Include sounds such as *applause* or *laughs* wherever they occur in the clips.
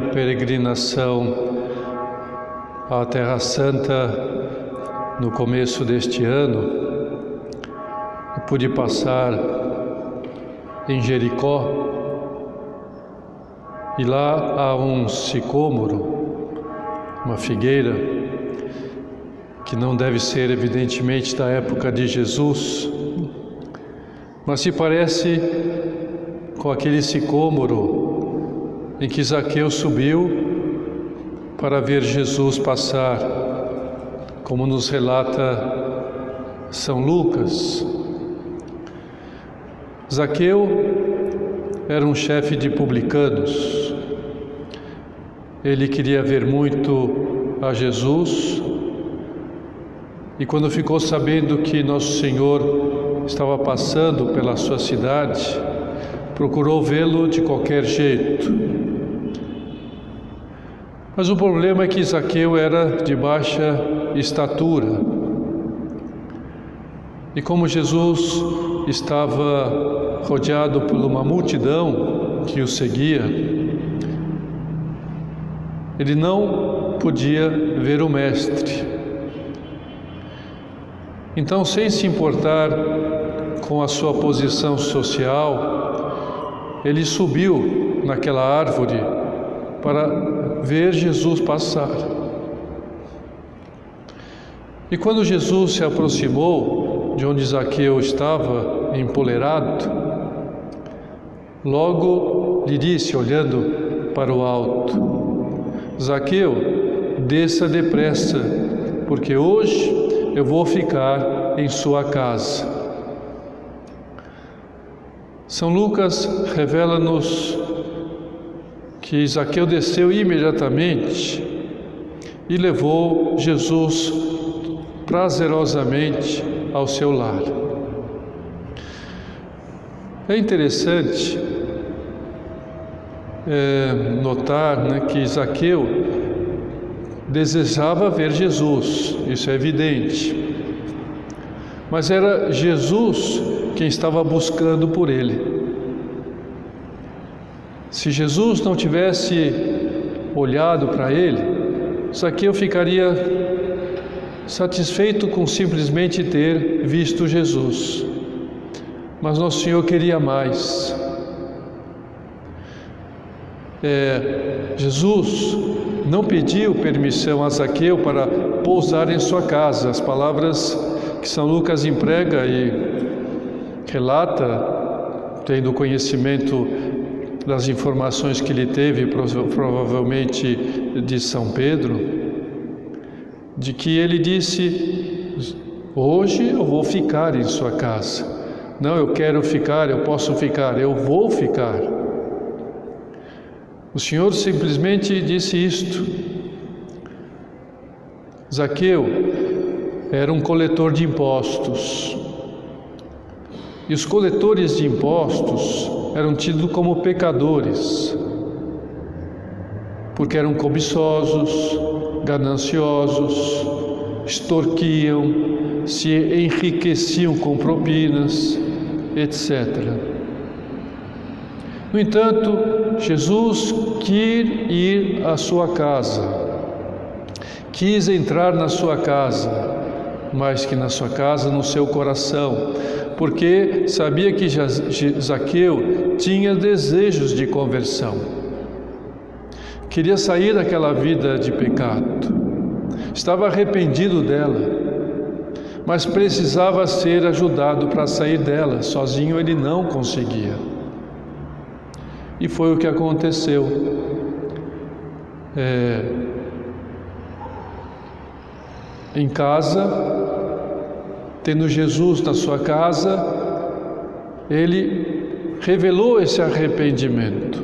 peregrinação à Terra Santa no começo deste ano, pude passar em Jericó e lá há um sicômoro, uma figueira, que não deve ser evidentemente da época de Jesus, mas se parece com aquele sicômoro em que Zaqueu subiu para ver Jesus passar, como nos relata São Lucas. Zaqueu era um chefe de publicanos. Ele queria ver muito a Jesus e quando ficou sabendo que Nosso Senhor estava passando pela sua cidade, procurou vê-lo de qualquer jeito. Mas o problema é que Zaqueu era de baixa estatura. E como Jesus estava rodeado por uma multidão que o seguia, ele não podia ver o Mestre. Então, sem se importar com a sua posição social, ele subiu naquela árvore para ver Jesus passar. E quando Jesus se aproximou de onde Zaqueu estava empolerado, logo lhe disse, olhando para o alto: Zaqueu, desça depressa, porque hoje eu vou ficar em sua casa. São Lucas revela-nos que Zaqueu desceu imediatamente e levou Jesus prazerosamente ao seu lar. É interessante é, notar né, que Zaqueu desejava ver Jesus, isso é evidente. Mas era Jesus quem estava buscando por ele. Se Jesus não tivesse olhado para ele, Zaqueu ficaria satisfeito com simplesmente ter visto Jesus. Mas Nosso Senhor queria mais. É, Jesus não pediu permissão a Zaqueu para pousar em sua casa. As palavras que São Lucas emprega e relata, tendo conhecimento das informações que ele teve, provavelmente de São Pedro, de que ele disse: Hoje eu vou ficar em sua casa. Não, eu quero ficar, eu posso ficar, eu vou ficar. O Senhor simplesmente disse isto. Zaqueu era um coletor de impostos. E os coletores de impostos eram tidos como pecadores, porque eram cobiçosos, gananciosos, extorquiam, se enriqueciam com propinas, etc. No entanto, Jesus quis ir à sua casa, quis entrar na sua casa, mais que na sua casa, no seu coração, porque sabia que Zaqueu tinha desejos de conversão, queria sair daquela vida de pecado, estava arrependido dela, mas precisava ser ajudado para sair dela, sozinho ele não conseguia. E foi o que aconteceu. É, em casa, tendo Jesus na sua casa, ele revelou esse arrependimento,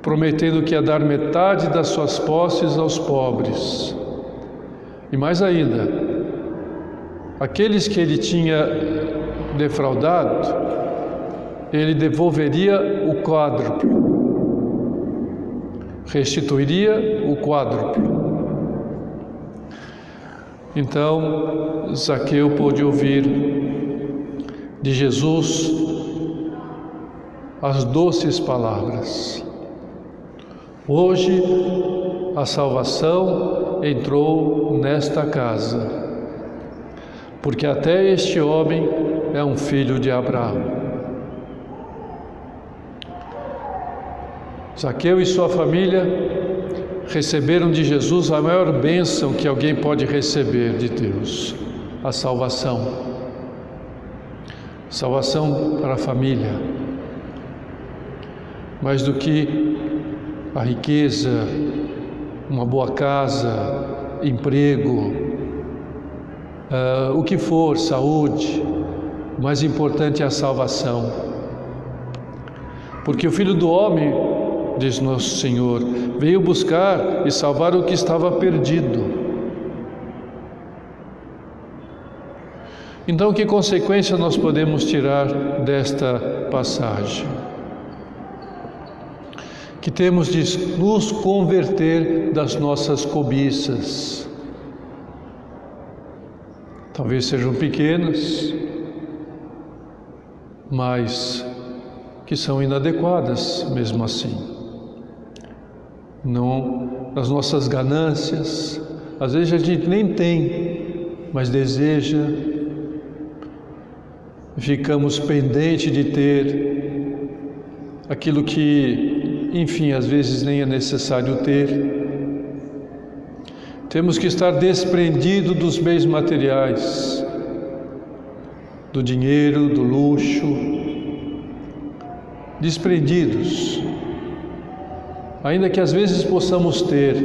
prometendo que ia dar metade das suas posses aos pobres. E mais ainda, aqueles que ele tinha defraudado, ele devolveria o quádruplo, restituiria o quádruplo. Então, Zaqueu pôde ouvir de Jesus as doces palavras: Hoje a salvação entrou nesta casa, porque até este homem é um filho de Abraão. Zaqueu e sua família receberam de Jesus a maior bênção que alguém pode receber de Deus, a salvação. Salvação para a família. Mais do que a riqueza, uma boa casa, emprego, uh, o que for, saúde, o mais importante é a salvação. Porque o Filho do Homem, diz nosso Senhor, veio buscar e salvar o que estava perdido. Então, que consequência nós podemos tirar desta passagem? Que temos de nos converter das nossas cobiças. Talvez sejam pequenas, mas que são inadequadas mesmo assim. Não as nossas ganâncias, às vezes a gente nem tem, mas deseja, ficamos pendentes de ter aquilo que, enfim, às vezes nem é necessário ter. Temos que estar desprendido dos bens materiais, do dinheiro, do luxo, desprendidos. Ainda que às vezes possamos ter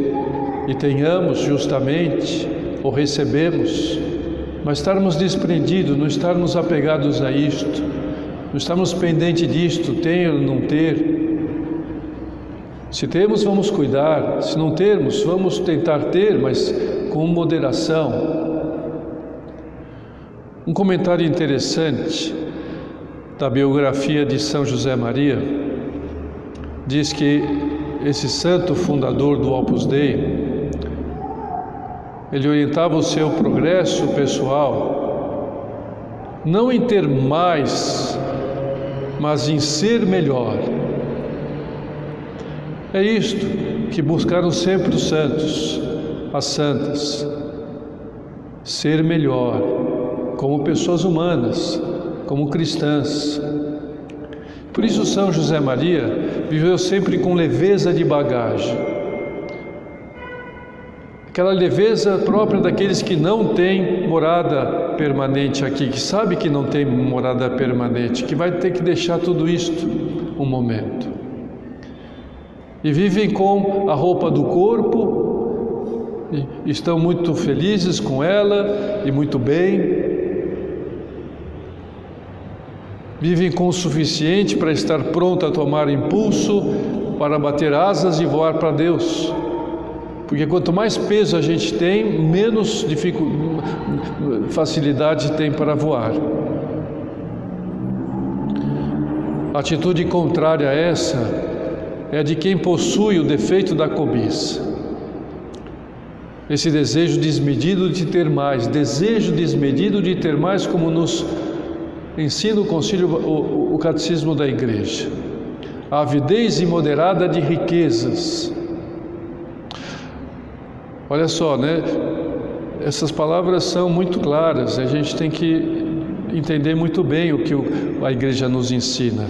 e tenhamos justamente ou recebemos, mas estarmos desprendidos, não estarmos apegados a isto, não estarmos pendentes disto, ter ou não ter. Se temos, vamos cuidar, se não termos, vamos tentar ter, mas com moderação. Um comentário interessante da biografia de São José Maria diz que esse santo fundador do Opus Dei ele orientava o seu progresso pessoal não em ter mais, mas em ser melhor. É isto que buscaram sempre os santos, as santas, ser melhor como pessoas humanas, como cristãs. Por isso, São José Maria viveu sempre com leveza de bagagem aquela leveza própria daqueles que não têm morada permanente aqui, que sabe que não tem morada permanente, que vai ter que deixar tudo isto um momento. E vivem com a roupa do corpo, estão muito felizes com ela e muito bem. Vivem com o suficiente para estar pronto a tomar impulso, para bater asas e voar para Deus. Porque quanto mais peso a gente tem, menos facilidade tem para voar. A atitude contrária a essa é a de quem possui o defeito da cobiça. Esse desejo desmedido de ter mais, desejo desmedido de ter mais, como nos ensina o concílio, o, o catecismo da igreja. A avidez imoderada de riquezas Olha só, né? Essas palavras são muito claras, a gente tem que entender muito bem o que a igreja nos ensina.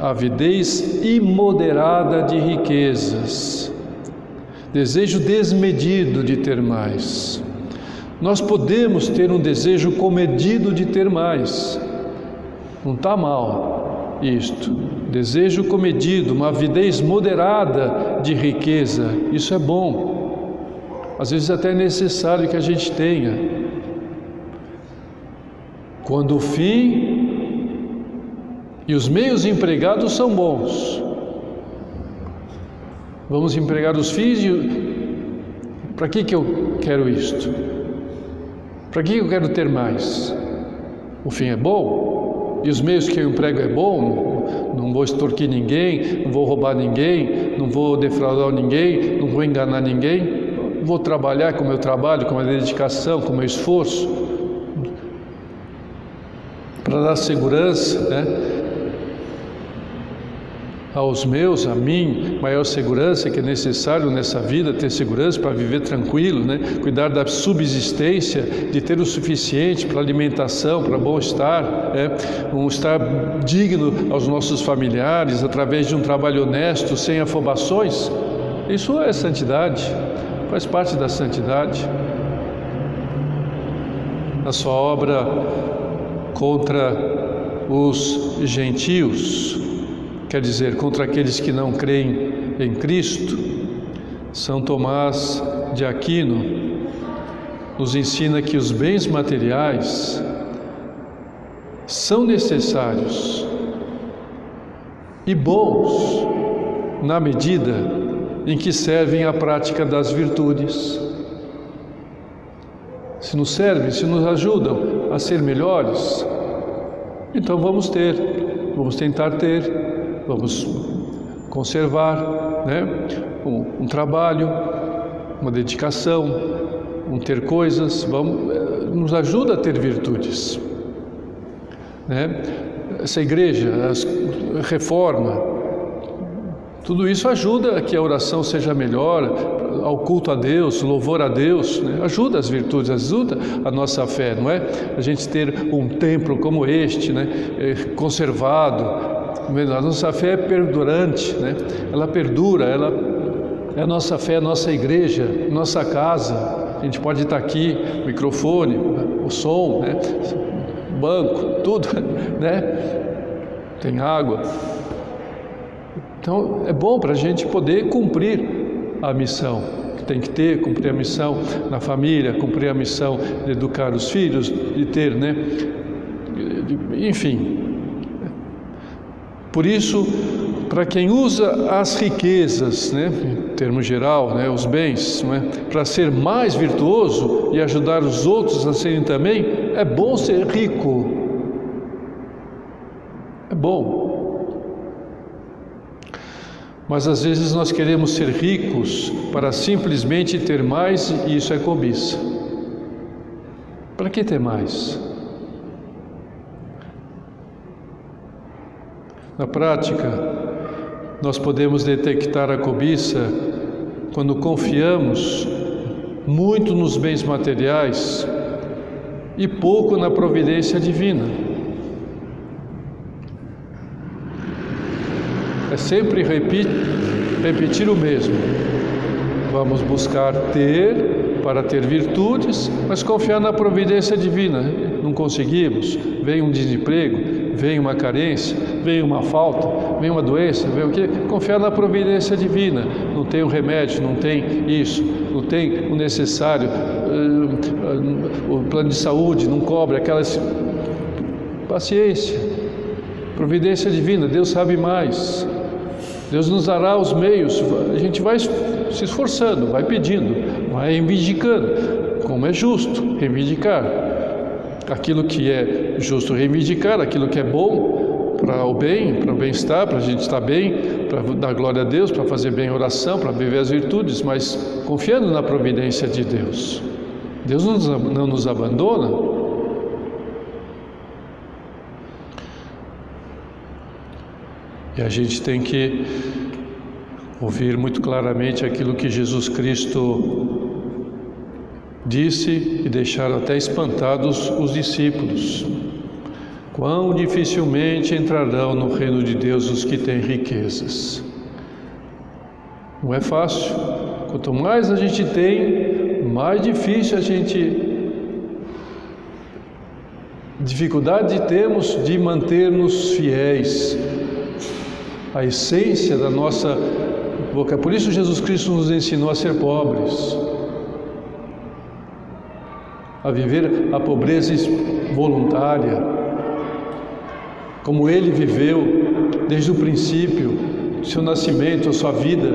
Avidez imoderada de riquezas, desejo desmedido de ter mais. Nós podemos ter um desejo comedido de ter mais, não está mal isto. Desejo comedido, uma avidez moderada de riqueza, isso é bom. Às vezes até é necessário que a gente tenha. Quando o fim e os meios empregados são bons. Vamos empregar os fins e para que que eu quero isto? Para que eu quero ter mais? O fim é bom e os meios que eu emprego é bom. Não vou extorquir ninguém, não vou roubar ninguém, não vou defraudar ninguém, não vou enganar ninguém vou trabalhar com o meu trabalho, com a dedicação, com o meu esforço, para dar segurança, né? Aos meus, a mim, maior segurança que é necessário nessa vida, ter segurança para viver tranquilo, né? cuidar da subsistência, de ter o suficiente para alimentação, para bom-estar, né? um estar digno aos nossos familiares através de um trabalho honesto, sem afobações. Isso é santidade, faz parte da santidade. Na sua obra contra os gentios, quer dizer, contra aqueles que não creem em Cristo, São Tomás de Aquino nos ensina que os bens materiais são necessários e bons na medida em que servem à prática das virtudes. Se nos servem, se nos ajudam a ser melhores, então vamos ter, vamos tentar ter vamos conservar né? um, um trabalho, uma dedicação, um ter coisas, vamos, eh, nos ajuda a ter virtudes. Né? Essa igreja, a reforma, tudo isso ajuda a que a oração seja melhor, ao culto a Deus, louvor a Deus, né? ajuda as virtudes, ajuda a nossa fé, não é? A gente ter um templo como este, né? Eh, conservado, a nossa fé é perdurante, né? ela perdura, ela é a nossa fé, a nossa igreja, nossa casa. A gente pode estar aqui, microfone, o som, né? banco, tudo, *laughs* né? Tem água. Então é bom para a gente poder cumprir a missão que tem que ter, cumprir a missão na família, cumprir a missão de educar os filhos, de ter, né? Enfim, por isso, para quem usa as riquezas, né, em termo geral, né, os bens, né, para ser mais virtuoso e ajudar os outros a serem também, é bom ser rico. É bom. Mas às vezes nós queremos ser ricos para simplesmente ter mais e isso é cobiça. Para que ter mais? Na prática, nós podemos detectar a cobiça quando confiamos muito nos bens materiais e pouco na providência divina. É sempre repetir, repetir o mesmo. Vamos buscar ter para ter virtudes, mas confiar na providência divina. Não conseguimos, vem um desemprego, vem uma carência, vem uma falta, vem uma doença, vem o quê? Confiar na providência divina. Não tem o remédio, não tem isso, não tem o necessário, uh, o plano de saúde não cobre aquelas. Paciência, providência divina, Deus sabe mais. Deus nos dará os meios, a gente vai se esforçando, vai pedindo, vai reivindicando, como é justo reivindicar aquilo que é justo reivindicar, aquilo que é bom para o bem, para o bem-estar, para a gente estar bem, para dar glória a Deus, para fazer bem a oração, para viver as virtudes, mas confiando na providência de Deus. Deus não nos, não nos abandona. E a gente tem que ouvir muito claramente aquilo que Jesus Cristo Disse e deixaram até espantados os discípulos: Quão dificilmente entrarão no reino de Deus os que têm riquezas. Não é fácil. Quanto mais a gente tem, mais difícil a gente dificuldade temos de manter-nos fiéis à essência da nossa boca. Por isso Jesus Cristo nos ensinou a ser pobres a viver a pobreza voluntária, como ele viveu desde o princípio, seu nascimento, sua vida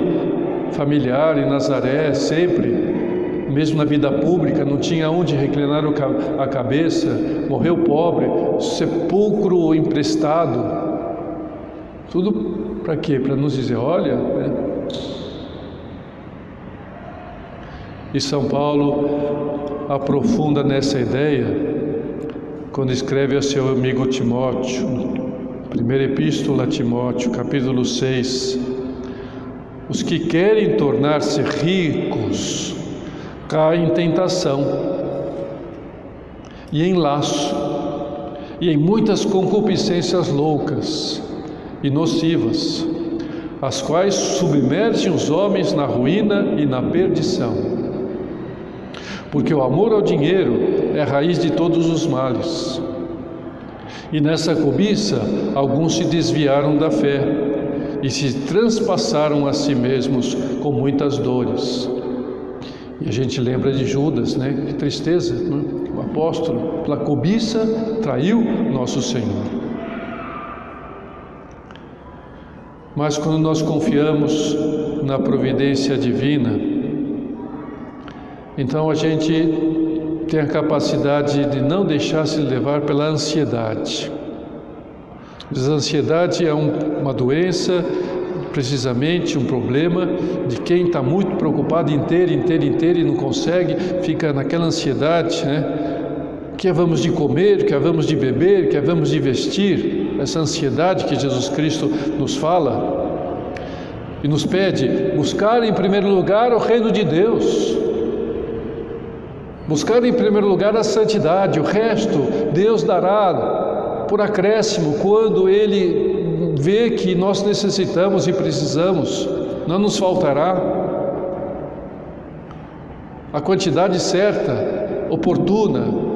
familiar em Nazaré, sempre, mesmo na vida pública, não tinha onde reclinar a cabeça, morreu pobre, sepulcro emprestado. Tudo para quê? Para nos dizer: olha, né? E São Paulo aprofunda nessa ideia quando escreve a seu amigo Timóteo, Primeira Epístola a Timóteo, capítulo 6. Os que querem tornar-se ricos caem em tentação e em laço e em muitas concupiscências loucas e nocivas, as quais submergem os homens na ruína e na perdição. Porque o amor ao dinheiro é raiz de todos os males. E nessa cobiça, alguns se desviaram da fé e se transpassaram a si mesmos com muitas dores. E a gente lembra de Judas, né? Que tristeza, né? o apóstolo, pela cobiça, traiu nosso Senhor. Mas quando nós confiamos na providência divina, então a gente tem a capacidade de não deixar se levar pela ansiedade. A ansiedade é um, uma doença, precisamente um problema de quem está muito preocupado ter, em ter e não consegue, fica naquela ansiedade, né? Que havemos de comer, que havemos de beber, que havemos de vestir, essa ansiedade que Jesus Cristo nos fala e nos pede buscar em primeiro lugar o reino de Deus Buscar em primeiro lugar a santidade, o resto Deus dará por acréscimo quando Ele vê que nós necessitamos e precisamos, não nos faltará. A quantidade certa, oportuna,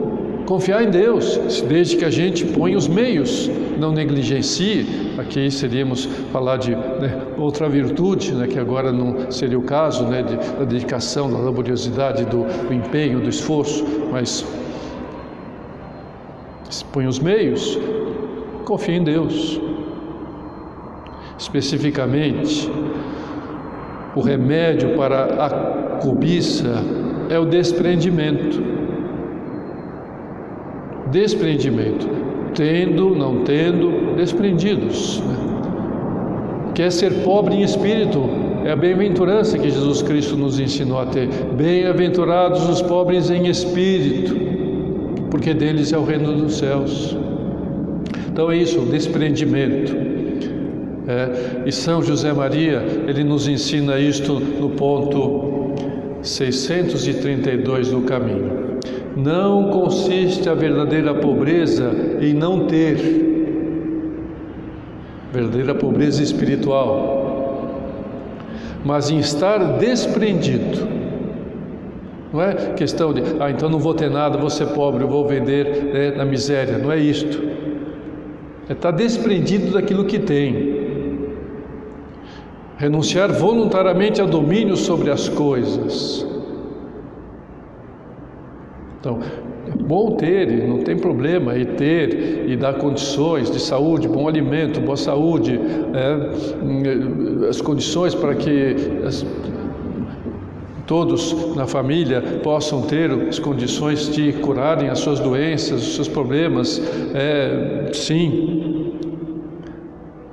Confiar em Deus, desde que a gente ponha os meios, não negligencie. Aqui seríamos falar de né, outra virtude, né, que agora não seria o caso, né, de, da dedicação, da laboriosidade, do, do empenho, do esforço, mas põe os meios, confie em Deus. Especificamente, o remédio para a cobiça é o desprendimento desprendimento, tendo, não tendo, desprendidos. Né? Quer ser pobre em espírito, é a bem-aventurança que Jesus Cristo nos ensinou a ter. Bem-aventurados os pobres em espírito, porque deles é o reino dos céus. Então é isso, desprendimento. É, e São José Maria, ele nos ensina isto no ponto 632 do caminho. Não consiste a verdadeira pobreza em não ter, verdadeira pobreza espiritual, mas em estar desprendido. Não é questão de, ah, então não vou ter nada, vou ser pobre, vou vender né, na miséria. Não é isto. É estar desprendido daquilo que tem. Renunciar voluntariamente a domínio sobre as coisas. Então, é bom ter, não tem problema, e ter e dar condições de saúde, bom alimento, boa saúde, é, as condições para que as, todos na família possam ter as condições de curarem as suas doenças, os seus problemas, é, sim,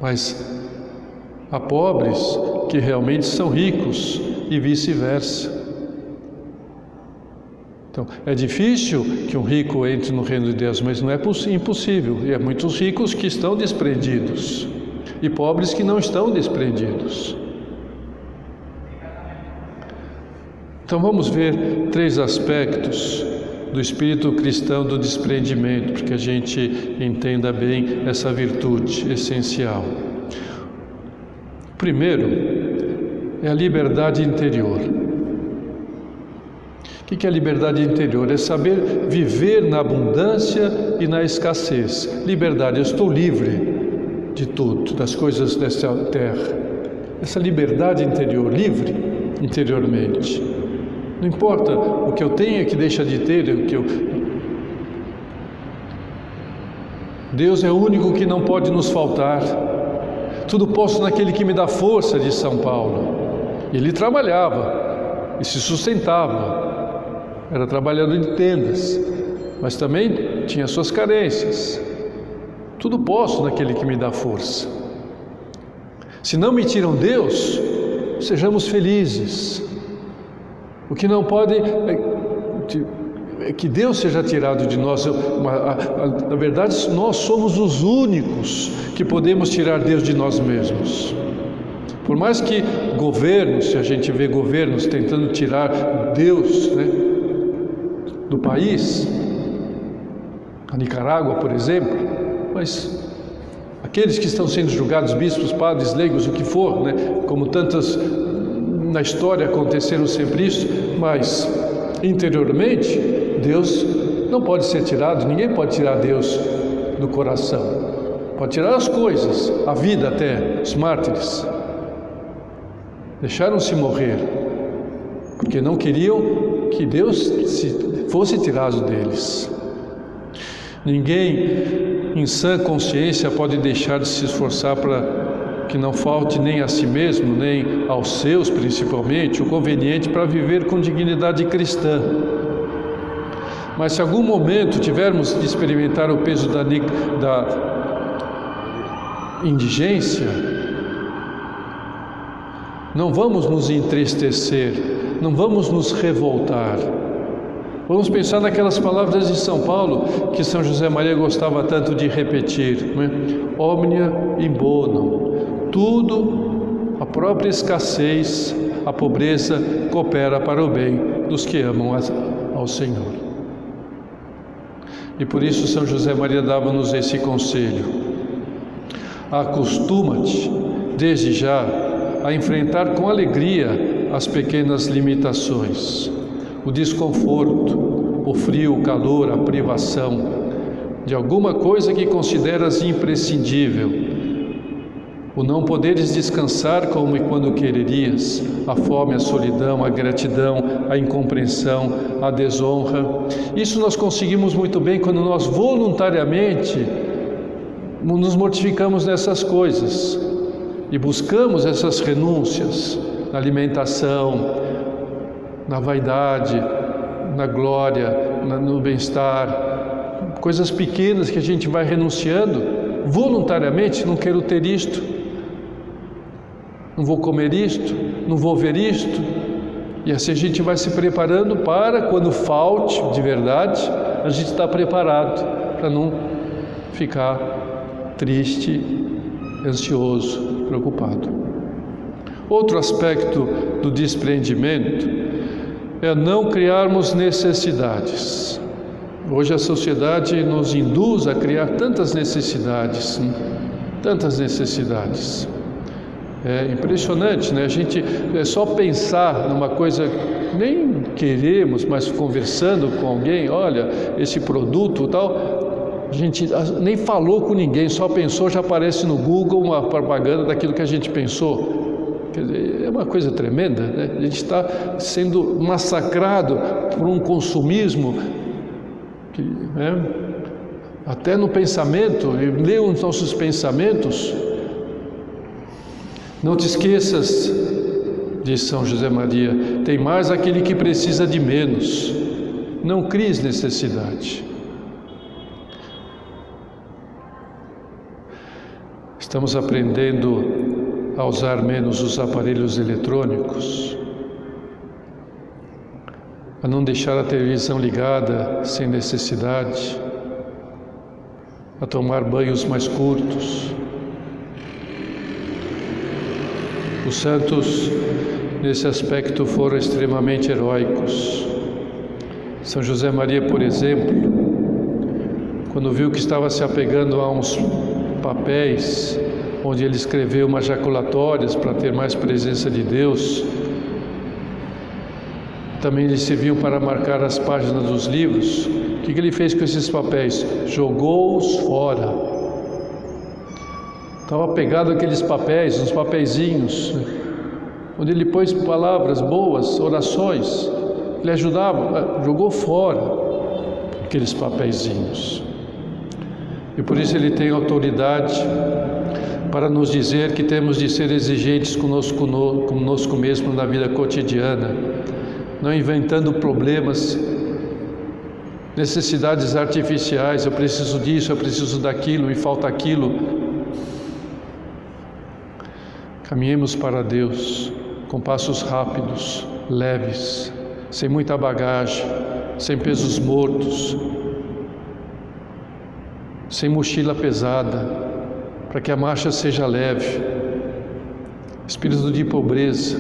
mas há pobres que realmente são ricos e vice-versa. Então, é difícil que um rico entre no reino de Deus, mas não é impossível. E há muitos ricos que estão desprendidos e pobres que não estão desprendidos. Então vamos ver três aspectos do espírito cristão do desprendimento, para que a gente entenda bem essa virtude essencial. Primeiro é a liberdade interior. O que é liberdade interior? É saber viver na abundância e na escassez. Liberdade, eu estou livre de tudo, das coisas desta terra. Essa liberdade interior, livre interiormente. Não importa o que eu tenho que deixa de ter, o que eu. Deus é o único que não pode nos faltar. Tudo posso naquele que me dá força, de São Paulo. Ele trabalhava e se sustentava era trabalhador de tendas, mas também tinha suas carências. Tudo posso naquele que me dá força. Se não me tiram Deus, sejamos felizes. O que não pode que Deus seja tirado de nós. Na verdade, nós somos os únicos que podemos tirar Deus de nós mesmos. Por mais que governos, se a gente vê governos tentando tirar Deus né, do país, a Nicarágua, por exemplo, mas aqueles que estão sendo julgados, bispos, padres, leigos, o que for, né, como tantas na história aconteceram sempre isso, mas interiormente Deus não pode ser tirado, ninguém pode tirar Deus do coração. Pode tirar as coisas, a vida até, os mártires. Deixaram-se morrer, porque não queriam que Deus fosse tirado deles. Ninguém em sã consciência pode deixar de se esforçar para que não falte nem a si mesmo, nem aos seus principalmente, o conveniente para viver com dignidade cristã. Mas se algum momento tivermos de experimentar o peso da, da indigência, não vamos nos entristecer, não vamos nos revoltar. Vamos pensar naquelas palavras de São Paulo que São José Maria gostava tanto de repetir: né? Omnia in bono. Tudo, a própria escassez, a pobreza coopera para o bem dos que amam ao Senhor. E por isso São José Maria dava-nos esse conselho. Acostuma-te, desde já, a enfrentar com alegria as pequenas limitações, o desconforto, o frio, o calor, a privação de alguma coisa que consideras imprescindível o não poderes descansar como e quando quererias, a fome, a solidão, a gratidão, a incompreensão, a desonra. Isso nós conseguimos muito bem quando nós voluntariamente nos mortificamos nessas coisas e buscamos essas renúncias na alimentação, na vaidade, na glória, no bem-estar, coisas pequenas que a gente vai renunciando. Voluntariamente, não quero ter isto, não vou comer isto, não vou ver isto. E assim a gente vai se preparando para, quando falte de verdade, a gente está preparado para não ficar triste, ansioso, preocupado. Outro aspecto do desprendimento é não criarmos necessidades. Hoje a sociedade nos induz a criar tantas necessidades, tantas necessidades. É impressionante, né? A gente é só pensar numa coisa, nem queremos, mas conversando com alguém, olha, esse produto tal, a gente nem falou com ninguém, só pensou, já aparece no Google uma propaganda daquilo que a gente pensou. Quer dizer, é uma coisa tremenda, né? A gente está sendo massacrado por um consumismo que, né? até no pensamento, lê os nossos pensamentos, não te esqueças, diz São José Maria, tem mais aquele que precisa de menos. Não cries necessidade. Estamos aprendendo a usar menos os aparelhos eletrônicos, a não deixar a televisão ligada sem necessidade, a tomar banhos mais curtos, Os santos, nesse aspecto, foram extremamente heróicos. São José Maria, por exemplo, quando viu que estava se apegando a uns papéis onde ele escreveu umas jaculatórias para ter mais presença de Deus, também lhe serviam para marcar as páginas dos livros. O que ele fez com esses papéis? Jogou-os fora. Estava pegado aqueles papéis, uns papeizinhos, onde ele pôs palavras boas, orações, ele ajudava, jogou fora aqueles papeizinhos. E por isso ele tem autoridade para nos dizer que temos de ser exigentes conosco, conosco mesmo na vida cotidiana, não inventando problemas, necessidades artificiais, eu preciso disso, eu preciso daquilo, me falta aquilo, Caminhemos para Deus com passos rápidos, leves, sem muita bagagem, sem pesos mortos, sem mochila pesada, para que a marcha seja leve. Espírito de pobreza,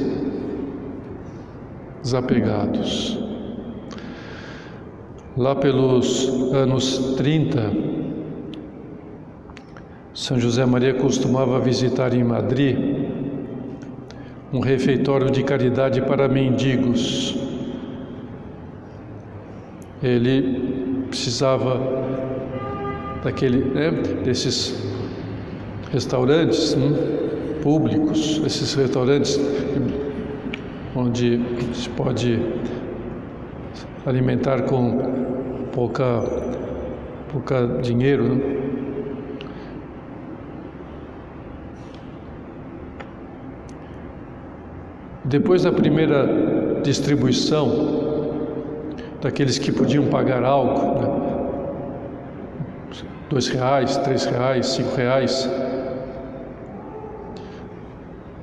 desapegados. Lá pelos anos 30, São José Maria costumava visitar em Madrid um refeitório de caridade para mendigos. Ele precisava daquele, né, desses restaurantes né, públicos, esses restaurantes onde se pode alimentar com pouca, pouca dinheiro. Né? Depois da primeira distribuição, daqueles que podiam pagar algo, né? dois reais, três reais, cinco reais,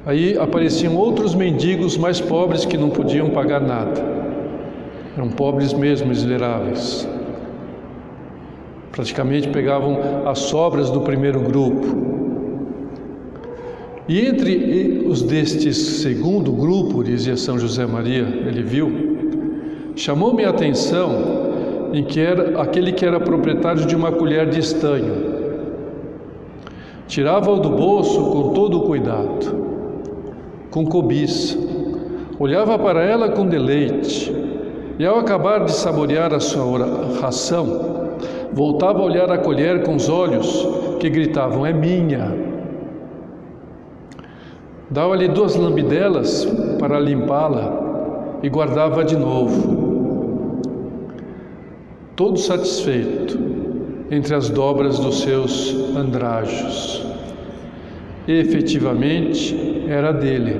Aí apareciam outros mendigos mais pobres que não podiam pagar nada. Eram pobres mesmo, miseráveis. Praticamente pegavam as sobras do primeiro grupo. E entre os destes segundo grupo, dizia São José Maria, ele viu, chamou-me a atenção em que era aquele que era proprietário de uma colher de estanho. Tirava-o do bolso com todo o cuidado com cobiça. Olhava para ela com deleite, e ao acabar de saborear a sua ração, voltava a olhar a colher com os olhos que gritavam: É minha. Dava-lhe duas lambidelas para limpá-la e guardava de novo. Todo satisfeito entre as dobras dos seus andrajos. E, efetivamente, era dele.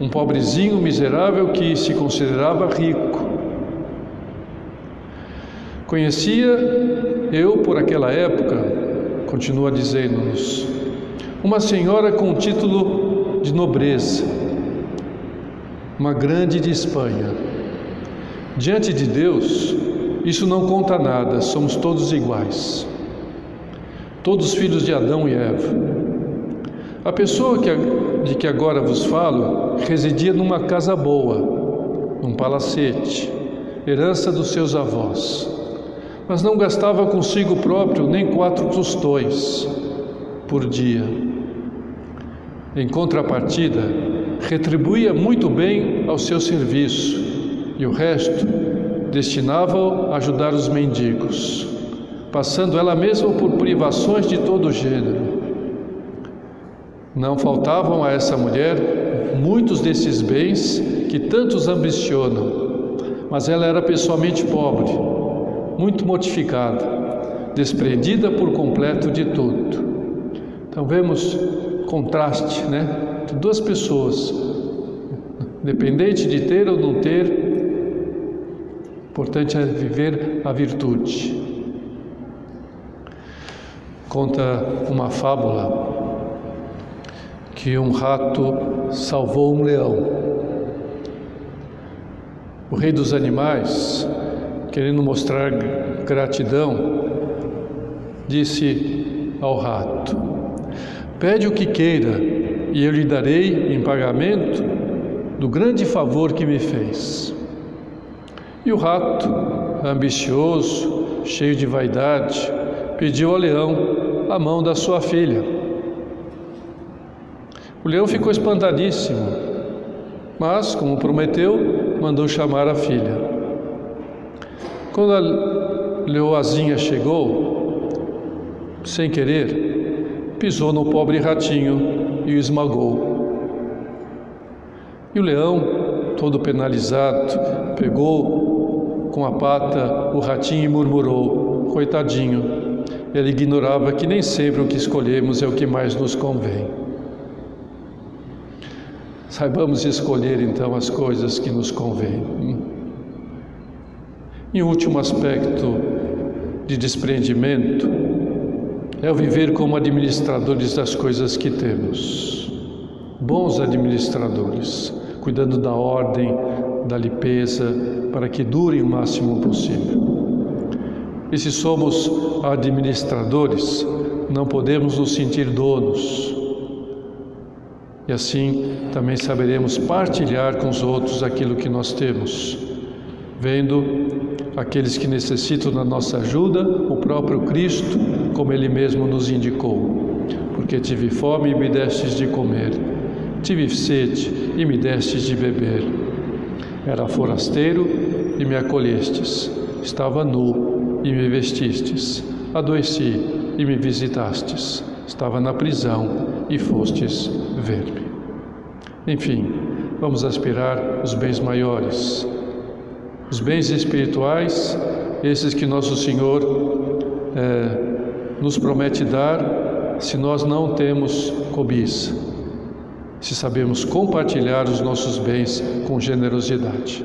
Um pobrezinho miserável que se considerava rico. Conhecia eu por aquela época, continua dizendo-nos, uma senhora com título de nobreza, uma grande de Espanha. Diante de Deus, isso não conta nada, somos todos iguais. Todos filhos de Adão e Eva. A pessoa que, de que agora vos falo residia numa casa boa, num palacete, herança dos seus avós, mas não gastava consigo próprio nem quatro tostões por dia. Em contrapartida, retribuía muito bem ao seu serviço e o resto destinava a ajudar os mendigos, passando ela mesma por privações de todo gênero não faltavam a essa mulher muitos desses bens que tantos ambicionam, mas ela era pessoalmente pobre, muito mortificada, desprendida por completo de tudo. Então vemos contraste, né, de duas pessoas, dependente de ter ou não ter, importante é viver a virtude. Conta uma fábula que um rato salvou um leão. O rei dos animais, querendo mostrar gratidão, disse ao rato: Pede o que queira e eu lhe darei em pagamento do grande favor que me fez. E o rato, ambicioso, cheio de vaidade, pediu ao leão a mão da sua filha. O leão ficou espantadíssimo, mas, como prometeu, mandou chamar a filha. Quando a leoazinha chegou, sem querer, pisou no pobre ratinho e o esmagou. E o leão, todo penalizado, pegou com a pata o ratinho e murmurou: Coitadinho, ele ignorava que nem sempre o que escolhemos é o que mais nos convém. Saibamos escolher então as coisas que nos convêm. E o último aspecto de desprendimento é o viver como administradores das coisas que temos. Bons administradores, cuidando da ordem da limpeza, para que durem o máximo possível. E se somos administradores, não podemos nos sentir donos. E assim também saberemos partilhar com os outros aquilo que nós temos, vendo aqueles que necessitam da nossa ajuda, o próprio Cristo, como Ele mesmo nos indicou. Porque tive fome e me destes de comer, tive sede e me destes de beber. Era forasteiro e me acolhestes, estava nu e me vestistes, adoeci e me visitastes, estava na prisão e fostes ver-me. Enfim, vamos aspirar os bens maiores, os bens espirituais, esses que nosso Senhor é, nos promete dar se nós não temos cobiça, se sabemos compartilhar os nossos bens com generosidade.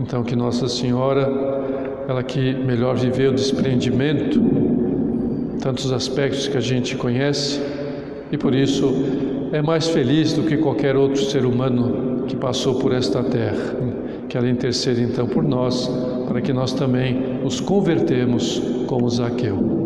Então, que Nossa Senhora, ela que melhor viveu o desprendimento, tantos aspectos que a gente conhece, e por isso é mais feliz do que qualquer outro ser humano que passou por esta terra que ela interceda então por nós, para que nós também nos convertemos como Zaqueu.